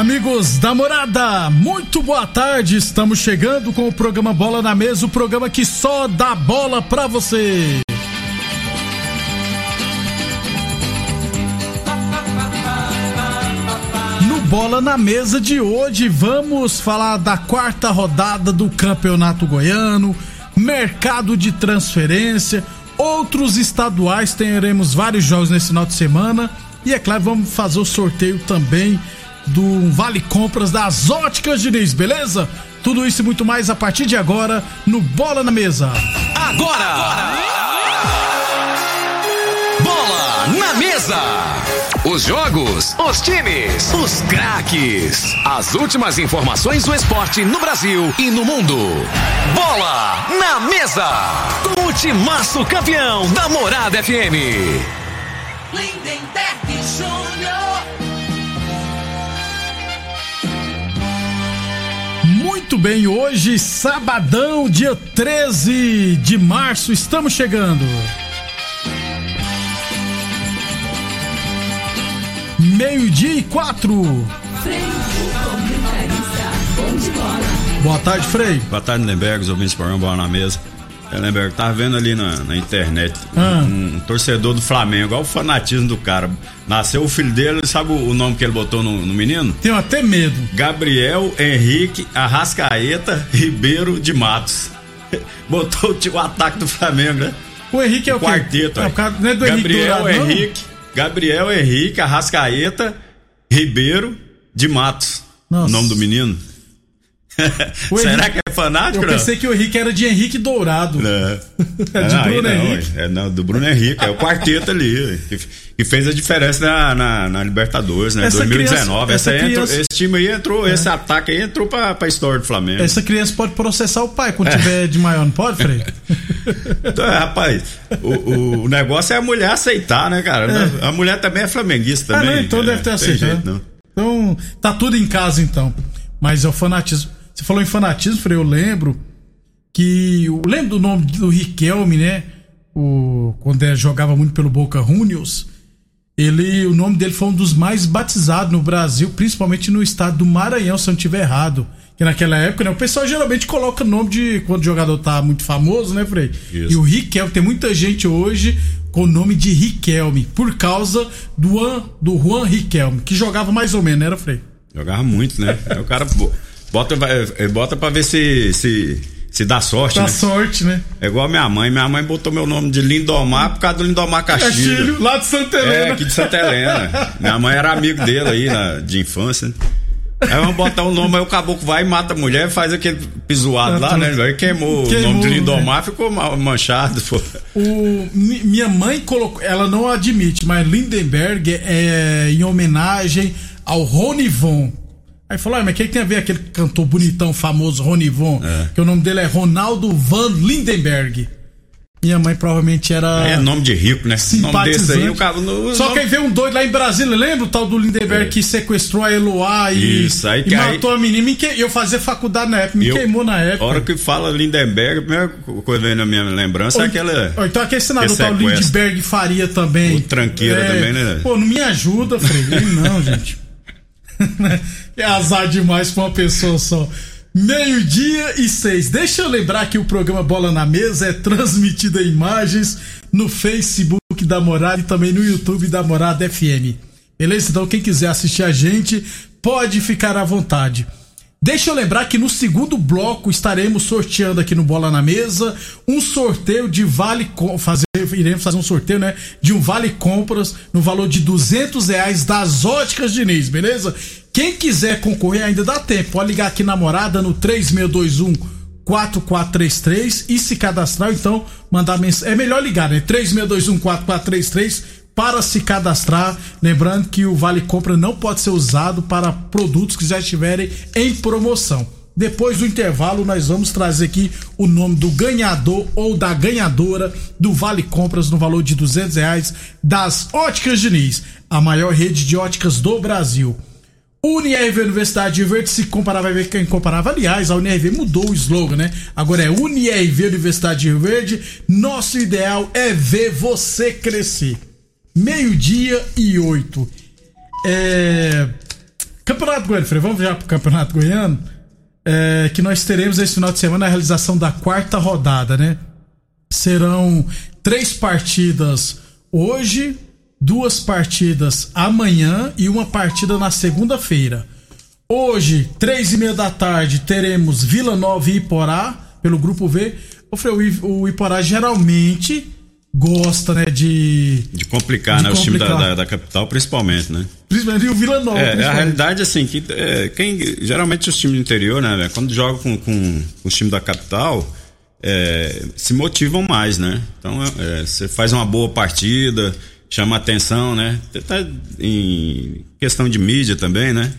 Amigos da morada, muito boa tarde. Estamos chegando com o programa Bola na Mesa o programa que só dá bola pra você. No Bola na Mesa de hoje, vamos falar da quarta rodada do Campeonato Goiano, mercado de transferência, outros estaduais. Teremos vários jogos nesse final de semana. E é claro, vamos fazer o sorteio também do Vale Compras das Óticas Diniz, beleza? Tudo isso e muito mais a partir de agora no Bola na Mesa. Agora! agora. Bola na Mesa! Os jogos, os times, os craques. As últimas informações do esporte no Brasil e no mundo. Bola na Mesa! Com o timaço campeão da Morada FM. Lindenberg Júnior. Muito bem, hoje, sabadão, dia 13 de março, estamos chegando. Meio-dia e quatro. Boa tarde, Frei. Boa tarde, Lemberg, os ouvintes do programa Bola na Mesa. É, Lemberg, tava vendo ali na, na internet ah. um, um, torcedor do Flamengo, olha o fanatismo do cara. Nasceu o filho dele, sabe o, o nome que ele botou no, no, menino? Tenho até medo. Gabriel Henrique Arrascaeta Ribeiro de Matos. Botou o, o ataque do Flamengo, né? O Henrique é o, quarteto. É, o cara, não é do Gabriel Henrique, Dourado, Henrique, Gabriel Henrique Arrascaeta Ribeiro de Matos. Nossa. O nome do menino. Será que é fanático? Eu pensei que o Henrique era de Henrique Dourado. Não. É de não, Bruno não, Henrique. É, não, do Bruno Henrique, é o quarteto ali. Que, que fez a diferença na, na, na Libertadores, né? Essa 2019. criança- essa essa entrou- criança- esse time aí entrou, esse ataque aí entrou pra, pra história do Flamengo. Essa criança pode processar o pai quando tiver de maior, não pode, Frei? Então, é, rapaz, o, o, negócio é a mulher aceitar, né, cara? A mulher também é flamenguista Ah, também. não, então é, deve ter aceitado. jeito, não. Então, tá tudo em casa então. Mas é o fanatismo. Você falou em fanatismo, Frei, eu lembro que. Eu lembro do nome do Riquelme, né? O, quando ele jogava muito pelo Boca Juniors. Ele, o nome dele foi um dos mais batizados no Brasil, principalmente no estado do Maranhão, se eu não estiver errado. Que naquela época, né, o pessoal geralmente coloca nome de quando o jogador tá muito famoso, né, Frei? Isso. E o Riquelme, tem muita gente hoje com o nome de Riquelme, por causa do, Juan, do Juan Riquelme, que jogava mais ou menos, né, era Frei? Jogava muito, né? Aí o cara bota, vai- bota pra ver se, se, se dá sorte, Dá né? sorte, né? É igual a minha mãe. Minha mãe botou meu nome de Lindomar por causa do Lindomar Castilho. Castilho, lá de Santa Helena. É, aqui de Santa Helena. Minha mãe era amigo dele aí, na- de infância. né? Aí vamos botar o nome, aí o caboclo vai e mata a mulher, faz aquele pisoado lá, né? Aí queimou, Queimou, o nome de né? Lindomar, ficou ma- manchado, pô. O, mi- minha mãe colocou, ela não admite, mas Lindenberg é em homenagem ao Ronivon. Aí falou, ah, mas o que, tem a ver aquele cantor bonitão, famoso Ronivon? É. Que o nome dele é Ronaldo Van Lindenberg. Minha mãe provavelmente era. É nome de rico, né? Nome desse aí, o cara no, Só no- que aí veio um doido lá em Brasília, lembra o tal do Lindenberg É. que sequestrou a Eloá e, Isso, aí e aí- matou a menina? Me que- Eu fazia faculdade na época, me Eu- queimou na A época. hora que fala Lindenberg, a primeira coisa vem na minha lembrança é Ou- aquela. ou então aquele senador que tal. Lindbergh Faria também. O tranqueira também, né? Pô, não me ajuda, Frei. Não, gente. é azar demais pra uma pessoa só. Meio-dia e seis. Deixa eu lembrar que o programa Bola na Mesa é transmitido em imagens no Facebook da Morada e também no YouTube da Morada FM. Beleza? Então, quem quiser assistir a gente, pode ficar à vontade. Deixa eu lembrar que no segundo bloco estaremos sorteando aqui no Bola na Mesa um sorteio de vale fazer iremos fazer um sorteio, né, de um vale compras no valor de 200 reais das Óticas Diniz, beleza? Quem quiser concorrer ainda dá tempo, pode ligar aqui na morada no 3621 4433 e se cadastrar, então mandar mensagem. É melhor ligar, né? 36214433 para se cadastrar. Lembrando que o Vale Compra não pode ser usado para produtos que já estiverem em promoção. Depois do intervalo, nós vamos trazer aqui o nome do ganhador ou da ganhadora do Vale Compras no valor de 200 reais das Óticas Diniz, a maior rede de óticas do Brasil. UniRV Universidade de Verde, se comparar, vai ver quem comparava. Aliás, a UniRV mudou o slogan, né? Agora é UniRV Universidade de Verde. Nosso ideal é ver você crescer. Meio-dia e oito. É... Campeonato Goiano, vamos já pro Campeonato Goiano? É, que nós teremos esse final de semana a realização da quarta rodada, né? Serão três partidas hoje, duas partidas amanhã e uma partida na segunda-feira. Hoje, três e meia da tarde, teremos Vila Nova e Iporá, pelo grupo V. O Iporá geralmente gosta, né, de. De complicar, de né? Complicar. Os times da, da, da, capital, principalmente, né? Principalmente o Vila Nova. É, a realidade, assim, que é, quem, geralmente os times do interior, né, quando jogam com, com os times da capital, é, se motivam mais, né? Então, é, você faz uma boa partida chama atenção, né? Tá em questão de mídia também, né?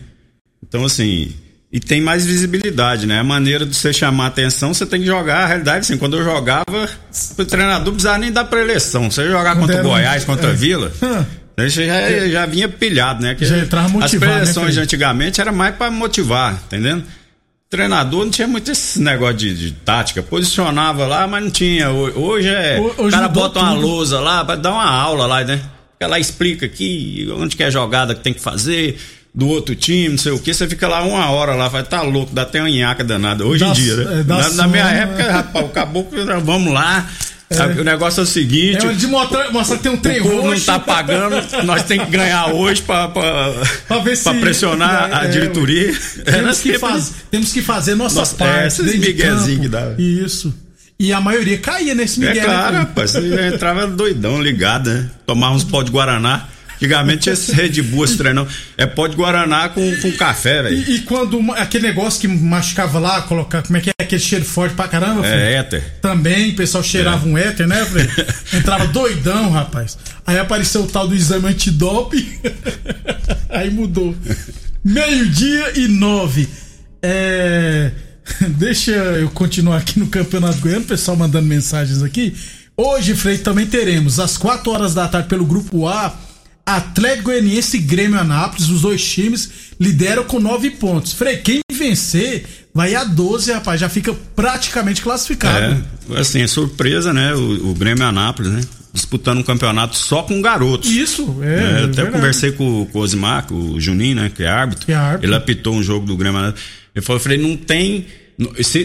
Então, assim, e tem mais visibilidade, né? A maneira de você chamar atenção, você tem que jogar. A realidade, assim, quando eu jogava, o treinador não precisava nem dar preleção. Você jogar contra o Goiás, contra a é. Vila. Você já, já vinha pilhado, né? Que já entrava motivado, As né, preleções né, de antigamente era mais para motivar, entendendo? treinador não tinha muito esse negócio de, de, tática. Posicionava lá, mas não tinha. Hoje é. Hoje o cara bota uma tudo. lousa lá para dar uma aula lá, né? Ela explica aqui onde que é a jogada que tem que fazer, do outro time, não sei o que. Você fica lá uma hora lá, vai tá louco, dá até uma nhaca danada. Hoje em dia, né? É, na, na, minha época, rapaz, o caboclo, vamos lá. É. O negócio é o seguinte. É de mostrar, mostrar que tem um trem o não tá pagando, nós temos que ganhar hoje para pressionar a é, diretoria. Temos, que faz, temos que fazer nossa Nossa, parte. É, esses que dá. Isso. E a maioria caía nesse é Miguel. É claro, né? rapaz. Você entrava doidão, ligado, né? Tomar uns pó de Guaraná. Antigamente tinha esse Red Bull, esse treinão. É pó de Guaraná com, com café, velho. E, e, quando aquele negócio que machucava lá, colocar, como é que é aquele cheiro forte pra caramba? É, éter. Também, o pessoal cheirava é. um éter, né, velho? Entrava doidão, rapaz. Aí apareceu o tal do exame antidoping. Aí mudou. Meio-dia e nove. É. Deixa eu continuar aqui no Campeonato Goiano, o pessoal mandando mensagens aqui. Hoje, Frei, também teremos às 4 horas da tarde pelo grupo A Atlético Goianiense e Grêmio Anápolis, os dois times lideram com nove pontos. Frei, quem vencer vai a 12, rapaz, já fica praticamente classificado. É, assim, é surpresa, né? O, o Grêmio Anápolis, né? Disputando um campeonato só com garotos. Isso, é. é até verdade. conversei com, com o Osmar, com o Juninho, né? Que é árbitro. Que é árbitro. Ele apitou um jogo do Grêmio Anápolis. Ele falou, eu falei, não tem.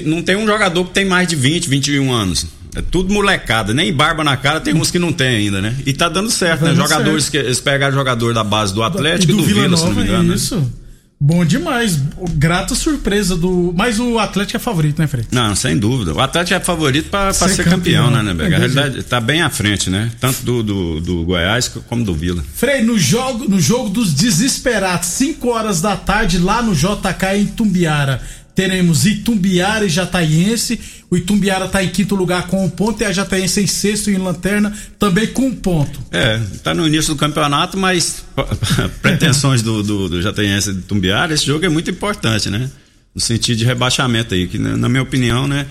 Não tem um jogador que tem mais de 20, 21 anos. É tudo molecada, nem barba na cara, tem uns que não tem ainda, né? E tá dando certo, tá né? Jogadores certo. que eles pegaram jogador da base do Atlético e do, e do Vila, Vila Nova, se não me engano. Né? Isso. Né? Bom demais. Grata surpresa do. Mas o Atlético é favorito, né, Fred? Não, sem dúvida. O Atlético é favorito para ser, ser, campeão, campeão né, né, A realidade tá bem à frente, né? Tanto do, do, do Goiás como do Vila. Frei, no jogo, no jogo dos desesperados, 5 horas da tarde, lá no JK em Tumbiara teremos Itumbiara e Jataiense. O Itumbiara está em quinto lugar com um ponto e a Jataiense em sexto em lanterna também com um ponto. É, está no início do campeonato, mas pretensões do, do, do Jataiense e do Itumbiara, esse jogo é muito importante, né? No sentido de rebaixamento aí, que na minha opinião, né,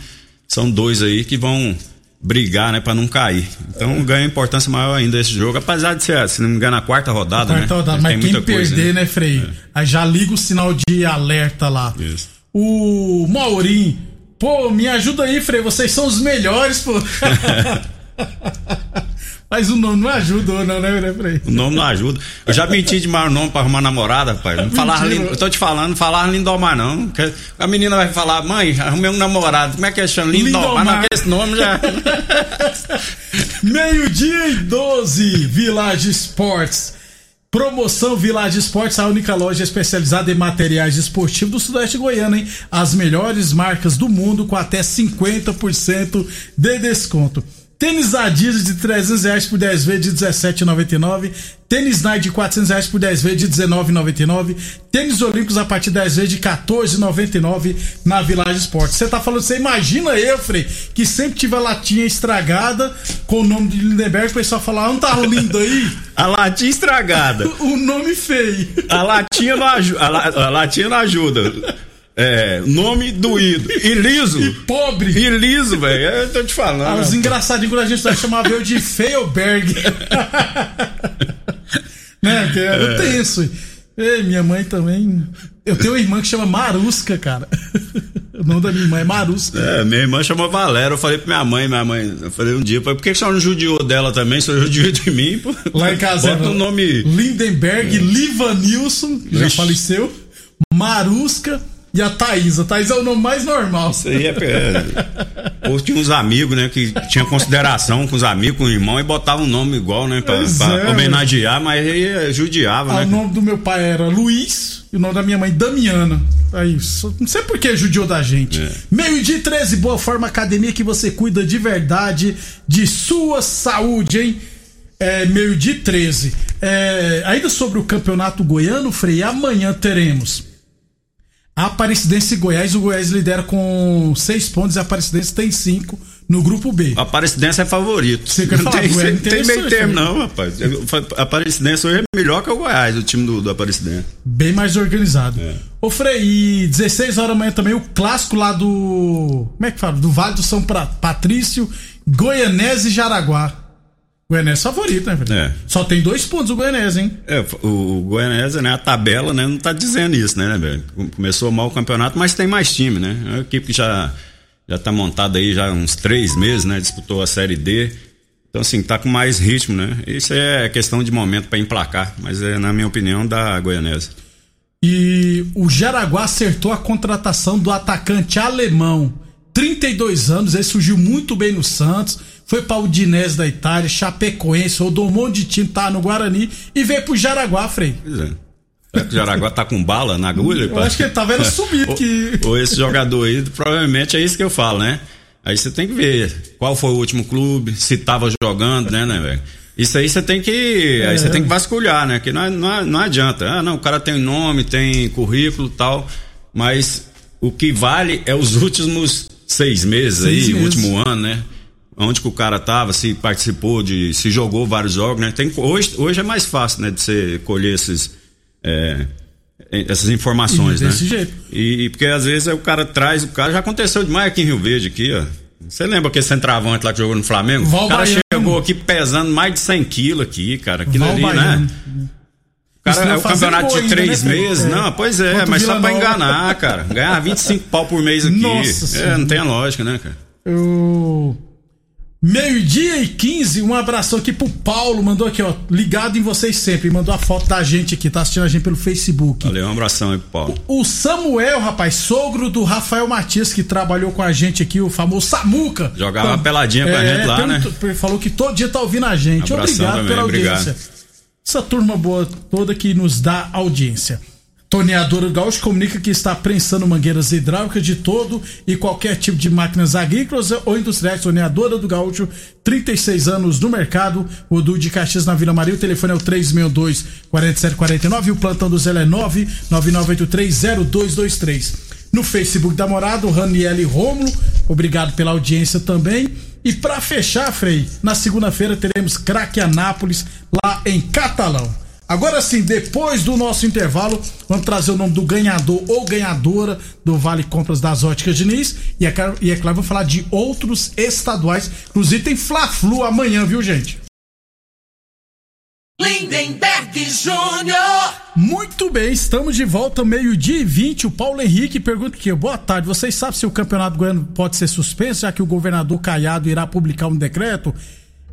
são dois aí que vão brigar, né, para não cair. Então ganha importância maior ainda esse jogo, apesar de ser, se não me engano, a quarta rodada, a quarta né? Rodada, mas quem perder, coisa, né, né Frei? É. Aí já liga o sinal de alerta lá. Isso o Maurim. Pô, me ajuda aí, Frei, vocês são os melhores, pô. Mas o nome não ajuda, não, né, Frei? O nome não ajuda. Eu já menti demais o nome pra arrumar namorada, pai. Não falar lindo, eu tô te falando, falar Lindomar não. A menina vai falar, mãe, arrumei um namorado. Como é que é chama? Lindomar, Lindomar. não, que esse nome já. Meio-dia e 12, Village Sports. Promoção Village Esportes, a única loja especializada em materiais esportivos do Sudeste Goiano, hein? As melhores marcas do mundo com até 50% de desconto. Tênis Adidas de 300 reais por 10 vezes de 17,99. Tênis Nike de 400 reais por 10 vezes de 19,99. Tênis Olímpicos a partir de 10 vezes de 14,99 na Village Esporte. Você tá falando, você imagina eu, Frei, que sempre tive a latinha estragada com o nome de Lindenberg, o pessoal fala, ah, não tá lindo aí? a latinha estragada. o nome feio. A latinha não, aju a, la a latinha não ajuda. É, nome doído. E liso. E pobre. E liso, velho. Eu tô te falando. Ah, os engraçadinhos quando a gente vai chamar eu de Feilberg. né? Que era é. tenso. E minha mãe também. Eu tenho uma irmã que chama Marusca, cara. O nome da minha irmã é Marusca. É, minha irmã chama Valéria. Eu falei pra minha mãe, minha mãe, eu falei um dia, por que você não judiou dela também? Você judiou de mim? Pô? Lá em casa. Bota o nome. Lindenberg, é. Livanilson, já faleceu. Marusca e a Thaís. A Thaís é o nome mais normal. Isso aí é. é ou tinha uns amigos, né? Que tinha consideração com os amigos, com o irmão, e botava um nome igual, né? Pra, pra é, homenagear, mas aí judiava, ah, né? O nome do meu pai era Luiz e o nome da minha mãe Damiana. Aí, não sei por que judiou da gente. É. Meio-dia 13, Boa Forma Academia que você cuida de verdade de sua saúde, hein? É, meio-dia 13. É, ainda sobre o campeonato goiano, Frei, amanhã teremos Aparecidense e Goiás, o Goiás lidera com seis pontos e a Aparecidense tem cinco no grupo B. A Aparecidense é favorito. Você quer falar, tem, Goiás, tem, tem meio termo, não, rapaz. A Aparecidense hoje é melhor que o Goiás, o time do, do Aparecidense. Bem mais organizado. É. Ô Frei, e 16 horas da manhã também o clássico lá do. Como é que fala? Do Vale do São Patrício, Goianese e Jaraguá. Goianese favorito, né, É. Só tem dois pontos o Goianese, hein? É, o, o Goianese, né, a tabela, né, não tá dizendo isso, né, né, velho? Começou mal o campeonato, mas tem mais time, né? É uma equipe que já, já tá montada aí já há uns três meses, né? Disputou a Série D. Então, assim, tá com mais ritmo, né? Isso é questão de momento para emplacar, mas é, na minha opinião, da Goianese. E o Jaraguá acertou a contratação do atacante alemão. 32 anos, ele surgiu muito bem no Santos foi para o Dinés da Itália, Chapecoense, rodou um monte de time, tá no Guarani e veio pro Jaraguá, Frei. Pois é. Será que o Jaraguá tá com bala na agulha? Eu acho que ele tá vendo subir que... ou, ou esse jogador aí, provavelmente é isso que eu falo, né? Aí você tem que ver qual foi o último clube, se tava jogando, né, né, velho? Isso aí você tem que. É. Aí você tem que vasculhar, né? Que não, não, não adianta. Ah, não, o cara tem nome, tem currículo tal. Mas o que vale é os últimos seis meses seis aí, meses. último ano, né? Onde que o cara tava, se participou de, se jogou vários jogos, né? Tem, hoje, hoje é mais fácil, né, de você colher esses, é, essas informações, e, né? Desse jeito. E, porque às vezes o cara traz, o cara já aconteceu demais aqui em Rio Verde aqui, ó. Você lembra aquele centroavante lá que jogou no Flamengo? Val o cara Baiano. chegou aqui pesando mais de 100 quilos aqui, cara. Aquilo Val ali, né? Baiano. né? O cara é o campeonato de três ainda, né? meses. É. Não, pois é, Quanto mas só pra enganar, cara. Ganhar 25 pau por mês aqui. Nossa é, não tem a lógica, né, cara? Eu Meio-dia e 15, um abraço aqui pro Paulo, mandou aqui, ó, ligado em vocês sempre, mandou a foto da gente aqui, tá assistindo a gente pelo Facebook. Valeu, um abração aí pro Paulo. O, o Samuel, rapaz, sogro do Rafael Matias, que trabalhou com a gente aqui, o famoso Samuca. Jogava uma peladinha com a é, gente lá, né? Falou que todo dia tá ouvindo a gente. Um obrigado também, pela audiência. Obrigado. Essa turma boa toda que nos dá audiência. Torneadora Gaúcho comunica que está prensando mangueiras hidráulicas de todo e qualquer tipo de máquinas agrícolas ou industriais. Torneadora do Gaúcho, 36 anos no mercado. O Du de Caxias na Vila Maria. O telefone é o 362-4749 e o plantão do Zé é 999830223. No Facebook da Morada, o Raniel Rômulo. Obrigado pela audiência também. E para fechar, Frei, na segunda-feira teremos Craque Anápolis lá em Catalão. Agora sim, depois do nosso intervalo, vamos trazer o nome do ganhador ou ganhadora do Vale Compras das Óticas Diniz. E é, claro, e é claro, vamos falar de outros estaduais. Inclusive tem Fla-Flu amanhã, viu, gente? Lindenberg Júnior. Muito bem, estamos de volta, meio-dia e 20. O Paulo Henrique pergunta aqui: boa tarde, vocês sabem se o campeonato goiano pode ser suspenso, já que o governador Caiado irá publicar um decreto?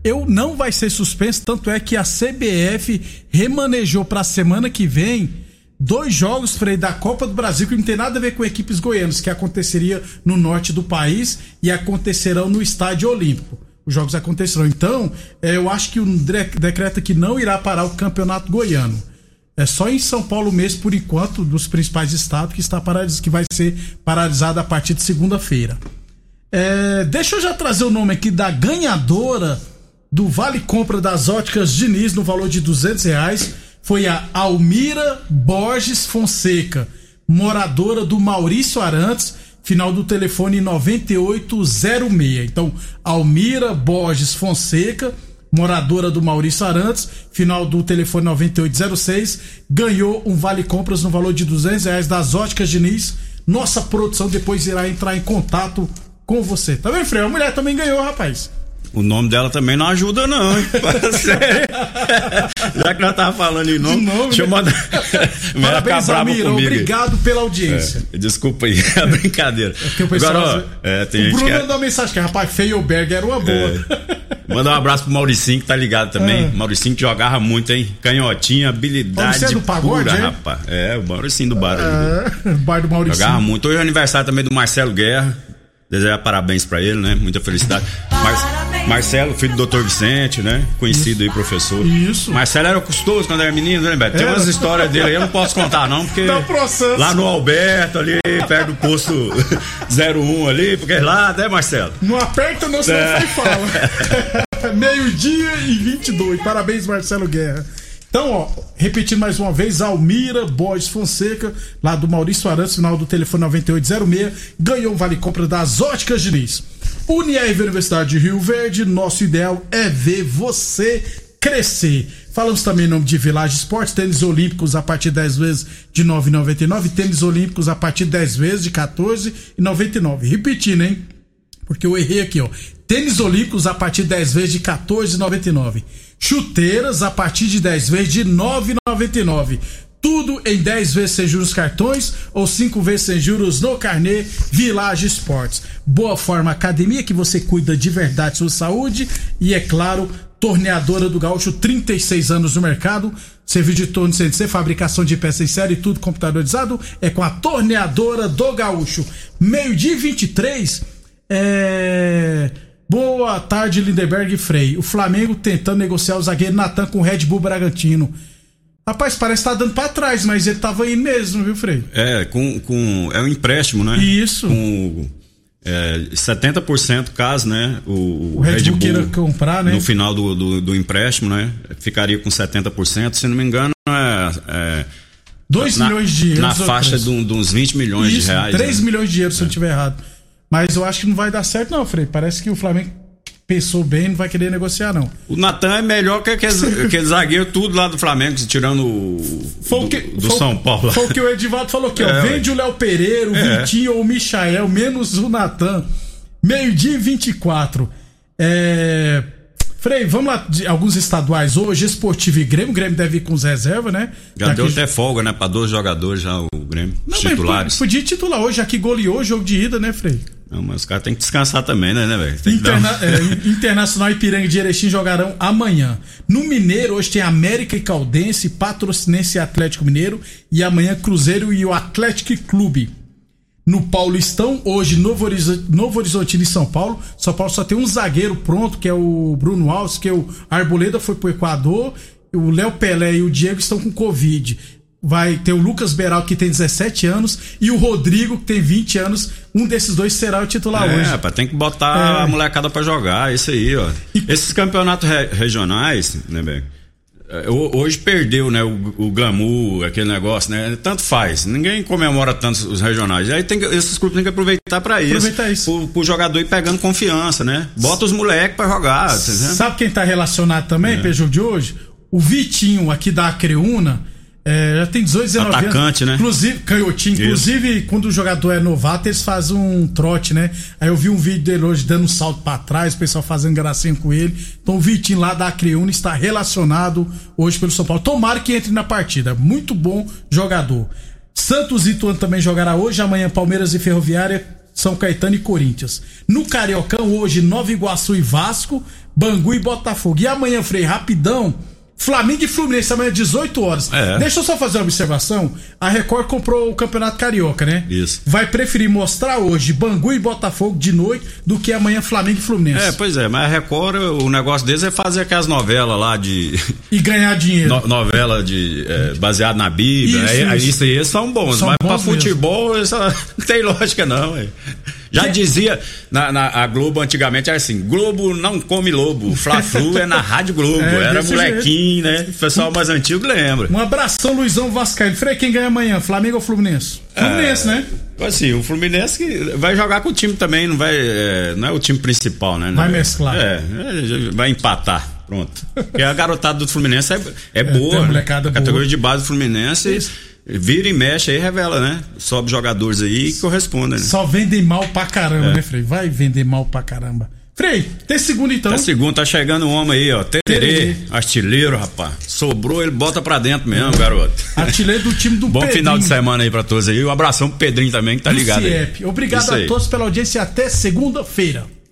Eu não vai ser suspenso, tanto é que a CBF remanejou para a semana que vem dois jogos Frei, da Copa do Brasil que não tem nada a ver com equipes goianas, que aconteceria no norte do país e acontecerão no Estádio Olímpico. Os jogos acontecerão. Então, é, eu acho que o decreto que não irá parar o campeonato goiano. É só em São Paulo mesmo, por enquanto, dos principais estados, que está que vai ser paralisado a partir de segunda-feira. É, deixa eu já trazer o nome aqui da ganhadora do Vale Compra das Óticas Diniz no valor de 200 reais. Foi a Almira Borges Fonseca, moradora do Maurício Arantes, final do telefone 9806. Então, Almira Borges Fonseca, moradora do Maurício Arantes, final do telefone 9806, ganhou um vale compras no valor de 200 reais das Óticas Diniz. Nossa produção depois irá entrar em contato com você. Tá vendo, Freio? A mulher também ganhou, rapaz. O nome dela também não ajuda, não, hein? Já que nós tava falando em nome, nome deixa eu né? mandar. Parabéns. Obrigado pela audiência. É, desculpa aí, é brincadeira. É Agora, ó, é, tem o Bruno que... mandou uma mensagem que, rapaz, Feioberg era uma boa. É. Manda um abraço pro Mauricinho que tá ligado também. É. Mauricinho que jogava muito, hein? Canhotinha, habilidade. Você é do pagode, pura, é? rapaz. É, o Mauricinho do bar ali. É, bar do Mauricinho. Jogava muito. Hoje é aniversário também do Marcelo Guerra. Desejar parabéns para ele, né? Muita felicidade. Mar Marcelo, filho do Dr. Vicente, né? Conhecido Isso. aí, professor. Isso. Marcelo era custoso quando era menino, né, Beto? Tem umas histórias dele aí, eu não posso contar, não, porque. Tá processo. Lá no Alberto, ali, perto do posto 01 ali, porque lá, né, Marcelo? Não aperta, não, senão é. fala. Meio-dia e 22. Parabéns, Marcelo Guerra. Então, ó, repetindo mais uma vez, Almira Borges Fonseca, lá do Maurício Arantes, final do telefone 9806, ganhou um vale compra das óticas Diniz. Unirv Universidade de Rio Verde, nosso ideal é ver você crescer. Falamos também em nome de Village Esportes, tênis olímpicos a partir de 10 vezes de 9,99, tênis olímpicos a partir de 10 vezes de 14,99. Repetindo, hein? Porque eu errei aqui, ó. Tênis olímpicos a partir de 10 vezes de 14,99. Chuteiras a partir de 10 vezes de 9,99. Tudo em 10 vezes sem juros cartões ou 5 vezes sem juros no carnê Village Esportes. Boa Forma Academia que você cuida de verdade sua saúde e é claro, torneadora do Gaúcho, 36 anos no mercado. Serviço de torno CNC, fabricação de peças em série, tudo computadorizado, é com a torneadora do Gaúcho. Meio-dia 23, é Boa tarde, Lindeberg e Frei. O Flamengo tentando negociar o zagueiro Natan com o Red Bull Bragantino. Rapaz, parece que tá dando pra trás, mas ele tava indo mesmo, viu, Frei? É, com. com é um empréstimo, né? Isso. Com é, 70% caso, né? O, o Red, Red Bull, queira comprar, né? No final do, do, do, empréstimo, né? Ficaria com 70%, se não me engano, é. é 2 milhões de euros. Na faixa de, de, uns 20 milhões Isso, de reais. 3 né? milhões de euros, se eu não estiver errado. Mas eu acho que não vai dar certo, não, Frei. Parece que o Flamengo pensou bem, não vai querer negociar, não. O Natan é melhor que aquele, aquele zagueiro tudo lá do Flamengo, tirando o. Foi que, do, do foi, São Paulo. Foi o que o Edivaldo falou aqui, é, ó. Vende o Léo Pereira, o é. Vitinho ou o Michael, menos o Natan. Meio-dia e 24. É. Frei, vamos lá, de alguns estaduais hoje, Esportivo e Grêmio. O Grêmio deve ir com os reservas, né? Já Daqui... deu até folga, né? Pra dois jogadores já, o Grêmio. Não, titulares. Podia titular hoje, aqui goleou o jogo de ida, né, Frei? Não, mas os caras têm que descansar também, né, né velho? Interna é, Internacional e Piranga de Erechim jogarão amanhã. No Mineiro, hoje tem América e Caldense, Patrocinense e Atlético Mineiro. E amanhã Cruzeiro e o Atlético Clube. No Paulistão, hoje Novo Horizonte, Novo Horizonte e São Paulo. São Paulo só tem um zagueiro pronto, que é o Bruno Alves, que é o Arboleda foi pro Equador. O Léo Pelé e o Diego estão com Covid vai ter o Lucas Beral, que tem 17 anos, e o Rodrigo, que tem 20 anos. Um desses dois será o titular é, hoje. É, tem que botar é. a molecada para jogar, isso aí, ó. E... Esses campeonatos re regionais, né, bem? É, hoje perdeu, né, o, o, glamour, aquele negócio, né? Tanto faz. Ninguém comemora tanto os regionais. Aí tem que, esses clubes têm que aproveitar para isso. Aproveitar isso. Pro, pro jogador ir pegando confiança, né? Bota os moleques para jogar. Tá Sabe quem tá relacionado também, é. Peugeot de hoje? O Vitinho aqui da Acreúna é, já tem 18, 19 Atacante, anos. né? Inclusive, canhotinho. Isso. Inclusive, quando o jogador é novato, eles fazem um trote, né? Aí eu vi um vídeo dele hoje dando um salto para trás, o pessoal fazendo gracinha com ele. Então o Vitinho lá da Acreúna está relacionado hoje pelo São Paulo. Tomara que entre na partida. Muito bom jogador. Santos e Ituano também jogará hoje, amanhã Palmeiras e Ferroviária, São Caetano e Corinthians. No Cariocão, hoje Nova Iguaçu e Vasco, Bangu e Botafogo. E amanhã, Frei, rapidão. Flamengo e Fluminense amanhã 18 horas. É. Deixa eu só fazer uma observação. A Record comprou o Campeonato Carioca, né? Isso. Vai preferir mostrar hoje Bangu e Botafogo de noite do que amanhã Flamengo e Fluminense. É, pois é, mas a Record, o negócio deles é fazer aquelas novelas lá de. E ganhar dinheiro. No, novela de. É, baseado na Bíblia. Isso, é, isso. isso aí são bons, são mas bons pra futebol isso não tem lógica, não, ué. Já dizia, na, na, a Globo antigamente era assim: Globo não come lobo, Fla-Flu é na Rádio Globo. É, era molequinho, jeito. né? O pessoal mais antigo lembra. Um abração, Luizão Vascaíno. Frei, quem ganha amanhã? Flamengo ou Fluminense? Fluminense, é, né? Assim, o Fluminense vai jogar com o time também, não vai. É, não é o time principal, né? Vai mesclar. É, é vai empatar. Pronto. Porque a garotada do Fluminense é, é, é boa. Né? Categoria boa. de base do Fluminense. Isso. Vira e mexe aí, revela, né? Sobe jogadores aí que correspondem. Né? Só vendem mal pra caramba, é. né, Frei? Vai vender mal pra caramba. Frei, tem segundo então. Tá segundo, tá chegando um homem aí, ó. Tererê, artilheiro, rapaz. Sobrou, ele bota pra dentro mesmo, garoto. Artilheiro do time do Bom Pedrinho. final de semana aí pra todos aí. Um abração pro Pedrinho também, que tá ligado aí. Obrigado a todos pela audiência até segunda-feira.